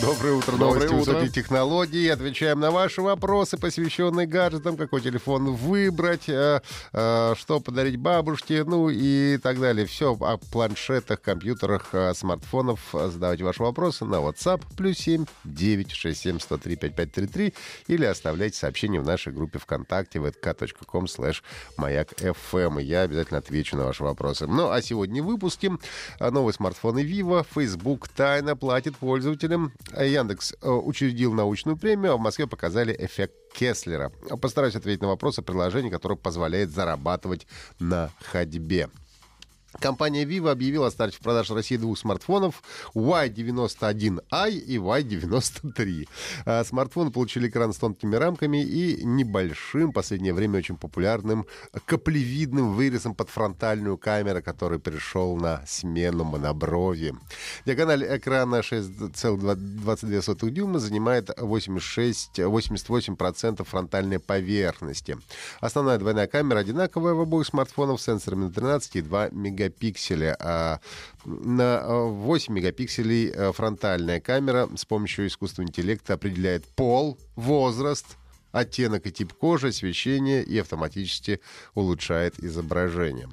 Доброе утро, Доброе новости утро. высоких технологий. Отвечаем на ваши вопросы, посвященные гаджетам, какой телефон выбрать, э, э, что подарить бабушке, ну и так далее. Все о планшетах, компьютерах, э, смартфонов. Задавайте ваши вопросы на WhatsApp плюс 7 967 103 5533 или оставляйте сообщение в нашей группе ВКонтакте vk.com slash маяк FM. И я обязательно отвечу на ваши вопросы. Ну, а сегодня в выпуске новые смартфоны Vivo, Facebook тайно платит пользователям. А Яндекс э, учредил научную премию, а в Москве показали эффект Кеслера. Постараюсь ответить на вопросы приложения, которое позволяет зарабатывать на ходьбе. Компания Vivo объявила о старте в продаже в России двух смартфонов Y91i и Y93. А, Смартфоны получили экран с тонкими рамками и небольшим, в последнее время очень популярным, каплевидным вырезом под фронтальную камеру, который пришел на смену моноброви. Диагональ экрана 6,22 дюйма занимает 86, 88% фронтальной поверхности. Основная двойная камера одинаковая в обоих смартфонах с сенсорами на 13 и 2 мегапикселя. А на а, 8 мегапикселей а, фронтальная камера с помощью искусственного интеллекта определяет пол, возраст, оттенок и тип кожи, освещение и автоматически улучшает изображение.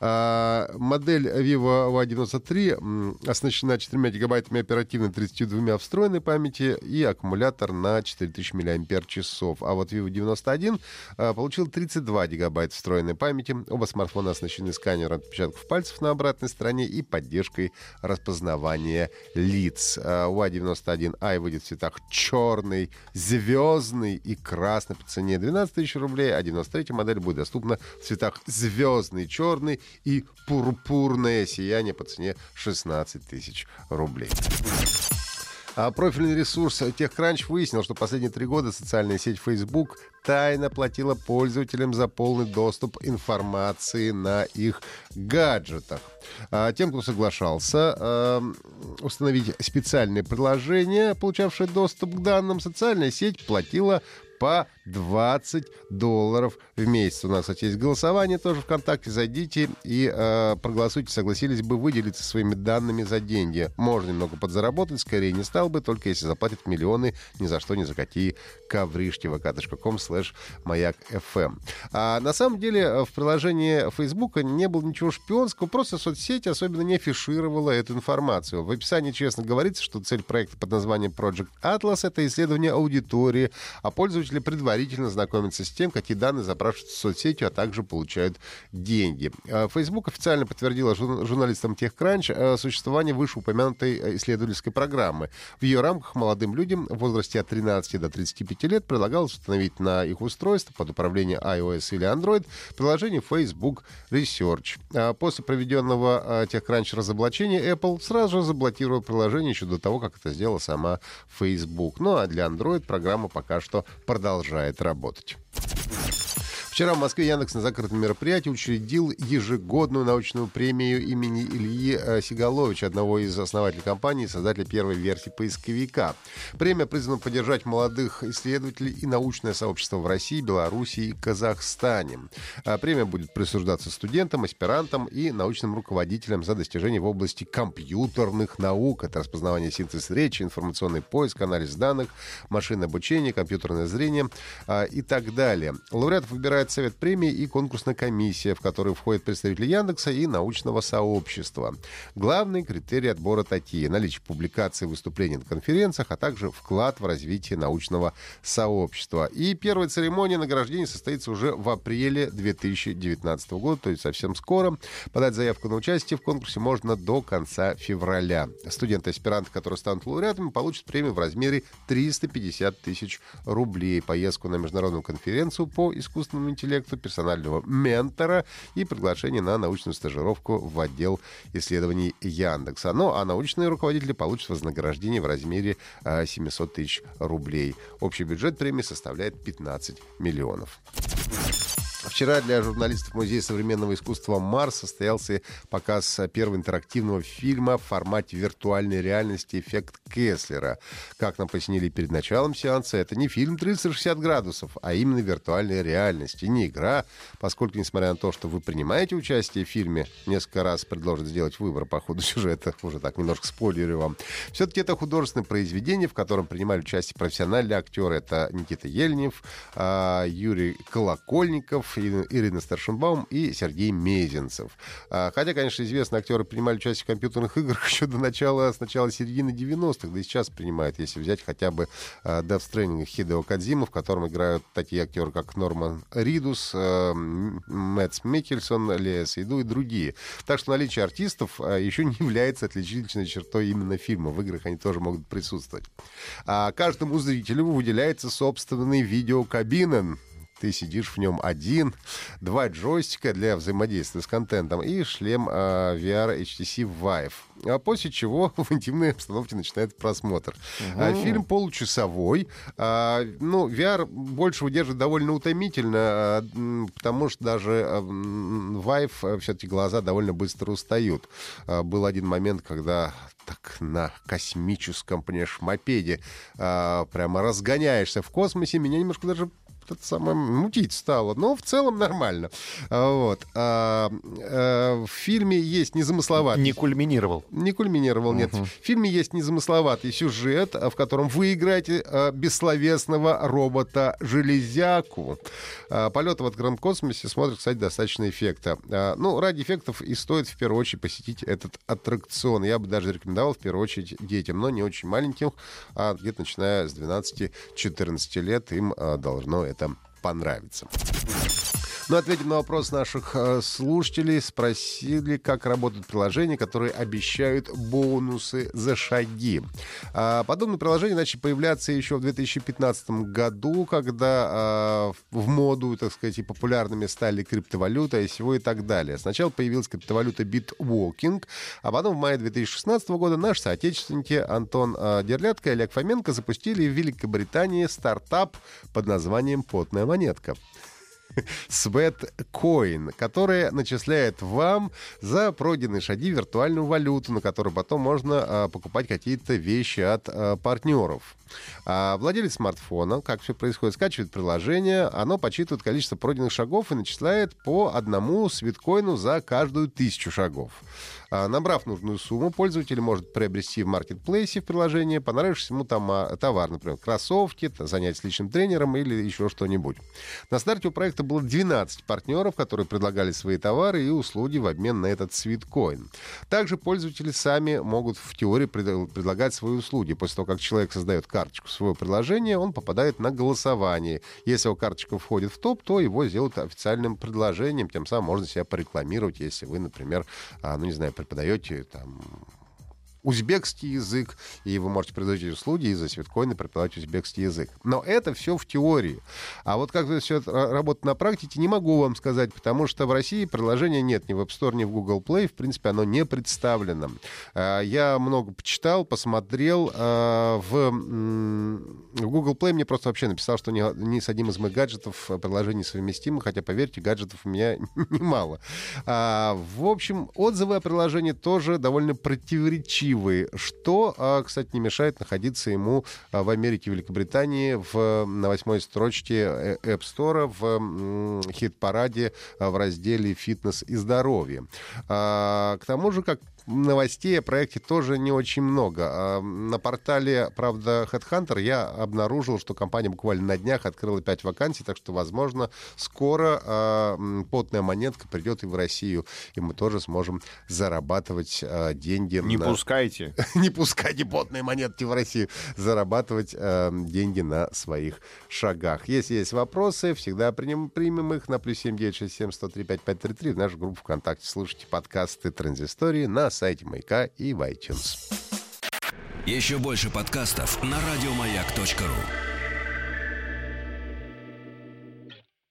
А, модель Vivo Y93 м, оснащена 4 гигабайтами оперативной 32 встроенной памяти и аккумулятор на 4000 мАч. А вот Vivo 91 а, получил 32 гигабайта встроенной памяти. Оба смартфона оснащены сканером отпечатков пальцев на обратной стороне и поддержкой распознавания лиц. А, Y91i выйдет в цветах черный, звездный и красный по цене 12 тысяч рублей, а 93 модель будет доступна в цветах звездный, черный и пурпурное сияние по цене 16 тысяч рублей. А профильный ресурс TechCrunch выяснил, что последние три года социальная сеть Facebook тайно платила пользователям за полный доступ информации на их гаджетах. А тем, кто соглашался э, установить специальное приложение, получавшее доступ к данным, социальная сеть платила по 20 долларов в месяц. У нас, кстати, есть голосование тоже ВКонтакте. Зайдите и э, проголосуйте, согласились бы выделиться своими данными за деньги. Можно немного подзаработать, скорее не стал бы, только если заплатят миллионы ни за что, ни за какие ковришки. vk.com slash маяк FM. А на самом деле э, в приложении Facebook не было ничего шпионского, просто соцсеть особенно не афишировала эту информацию. В описании честно говорится, что цель проекта под названием Project Atlas — это исследование аудитории, а пользователи предварительно знакомятся с тем, какие данные запрашиваются соцсетью, а также получают деньги. А Facebook официально подтвердила жур- журналистам TechCrunch э, существование вышеупомянутой э, исследовательской программы. В ее рамках молодым людям в возрасте от 13 до 35 лет предлагалось установить на их устройство под управлением iOS или Android приложение Facebook Research. А После проведенного э, TechCrunch разоблачения Apple сразу же заблокировала приложение еще до того, как это сделала сама Facebook. Ну а для Android программа пока что продолжает работать. Вчера в Москве Яндекс на закрытом мероприятии учредил ежегодную научную премию имени Ильи э, Сигаловича, одного из основателей компании и создателя первой версии поисковика. Премия призвана поддержать молодых исследователей и научное сообщество в России, Беларуси и Казахстане. А Премия будет присуждаться студентам, аспирантам и научным руководителям за достижения в области компьютерных наук. Это распознавание синтез речи, информационный поиск, анализ данных, машинное обучение, компьютерное зрение а, и так далее. Лауреатов выбирает Совет премии и конкурсная комиссия, в которую входят представители Яндекса и научного сообщества. Главный критерий отбора такие. Наличие публикаций, выступлений на конференциях, а также вклад в развитие научного сообщества. И первая церемония награждения состоится уже в апреле 2019 года, то есть совсем скоро. Подать заявку на участие в конкурсе можно до конца февраля. Студенты и аспиранты, которые станут лауреатами, получат премию в размере 350 тысяч рублей. Поездку на международную конференцию по искусственному интеллекту, персонального ментора и приглашение на научную стажировку в отдел исследований Яндекса. Ну, а научные руководители получат вознаграждение в размере а, 700 тысяч рублей. Общий бюджет премии составляет 15 миллионов. Вчера для журналистов Музея современного искусства «Марс» состоялся показ первого интерактивного фильма в формате виртуальной реальности «Эффект Кеслера». Как нам пояснили перед началом сеанса, это не фильм 360 градусов, а именно виртуальная реальность. И не игра, поскольку, несмотря на то, что вы принимаете участие в фильме, несколько раз предложат сделать выбор по ходу сюжета, уже так немножко спойлерю вам, все-таки это художественное произведение, в котором принимали участие профессиональные актеры. Это Никита Ельнев, а, Юрий Колокольников, Ирина Старшенбаум и Сергей Мезенцев. А, хотя, конечно, известные актеры принимали участие в компьютерных играх еще до начала, с начала середины 90-х, да и сейчас принимают, если взять хотя бы uh, Death Stranding Хидео Кадзима, в котором играют такие актеры, как Норман Ридус, uh, Мэтс Микельсон, Лея Сейду и другие. Так что наличие артистов еще не является отличительной чертой именно фильма. В играх они тоже могут присутствовать. А каждому зрителю выделяется собственный видеокабинен, ты сидишь в нем один, два джойстика для взаимодействия с контентом и шлем э, VR HTC Vive. А после чего в интимной обстановке начинает просмотр. Угу. А, фильм получасовой. А, ну, VR больше выдерживает довольно утомительно, а, потому что даже а, Vive а, все-таки глаза довольно быстро устают. А, был один момент, когда так на космическом, понимаешь, мопеде а, прямо разгоняешься в космосе. Меня немножко даже это самое мутить стало. Но в целом нормально. А, вот. А, а, в фильме есть незамысловатый... Не кульминировал. Не кульминировал, нет. Uh-huh. В фильме есть незамысловатый сюжет, в котором вы играете бессловесного робота-железяку. Полеты в открытом космосе смотрят, кстати, достаточно эффекта. Ну, ради эффектов и стоит в первую очередь посетить этот аттракцион. Я бы даже рекомендовал в первую очередь детям, но не очень маленьким, а где-то начиная с 12-14 лет им должно это понравится. Ну, ответим на вопрос наших э, слушателей. Спросили, как работают приложения, которые обещают бонусы за шаги. А, подобные приложения начали появляться еще в 2015 году, когда э, в моду, так сказать, и популярными стали криптовалюта, ICO и так далее. Сначала появилась криптовалюта Bitwalking, а потом в мае 2016 года наши соотечественники Антон э, Дерлятко и Олег Фоменко запустили в Великобритании стартап под названием «Потная монетка». Sweatcoin, которая начисляет вам за пройденные шаги виртуальную валюту, на которую потом можно а, покупать какие-то вещи от а, партнеров. А владелец смартфона, как все происходит, скачивает приложение, оно подсчитывает количество пройденных шагов и начисляет по одному свиткоину за каждую тысячу шагов. А, набрав нужную сумму, пользователь может приобрести в маркетплейсе в приложении понравившийся ему а, товар, например, кроссовки, занять с личным тренером или еще что-нибудь. На старте у проекта было 12 партнеров, которые предлагали свои товары и услуги в обмен на этот свиткоин. Также пользователи сами могут в теории предлагать свои услуги. После того, как человек создает карточку своего приложения, он попадает на голосование. Если его карточка входит в топ, то его сделают официальным предложением, тем самым можно себя порекламировать, если вы, например, а, ну, не знаю, преподаете там узбекский язык, и вы можете предложить услуги и за свиткоины преподавать узбекский язык. Но это все в теории. А вот как это все работает на практике, не могу вам сказать, потому что в России приложения нет ни в App Store, ни в Google Play. В принципе, оно не представлено. А, я много почитал, посмотрел. А, в, Google Play мне просто вообще написал, что ни, с одним из моих гаджетов приложений совместимо, хотя, поверьте, гаджетов у меня немало. А, в общем, отзывы о приложении тоже довольно противоречивы красивый, что, а, кстати, не мешает находиться ему а, в Америке, Великобритании в, на восьмой строчке э, App Store в хит-параде а, в разделе «Фитнес и здоровье». К тому же, как новостей о проекте тоже не очень много. А, на портале, правда, Headhunter я обнаружил, что компания буквально на днях открыла 5 вакансий, так что, возможно, скоро э, потная монетка придет и в Россию, и мы тоже сможем зарабатывать э, деньги. Не на... пускайте. Не пускайте потные монетки в Россию. Зарабатывать э, деньги на своих шагах. Если есть вопросы, всегда примем, примем их на плюс 7967 103 5533 в нашу группу ВКонтакте. Слушайте подкасты «Транзистории» на сайте Маяка и в iTunes. Еще больше подкастов на радиомаяк.ру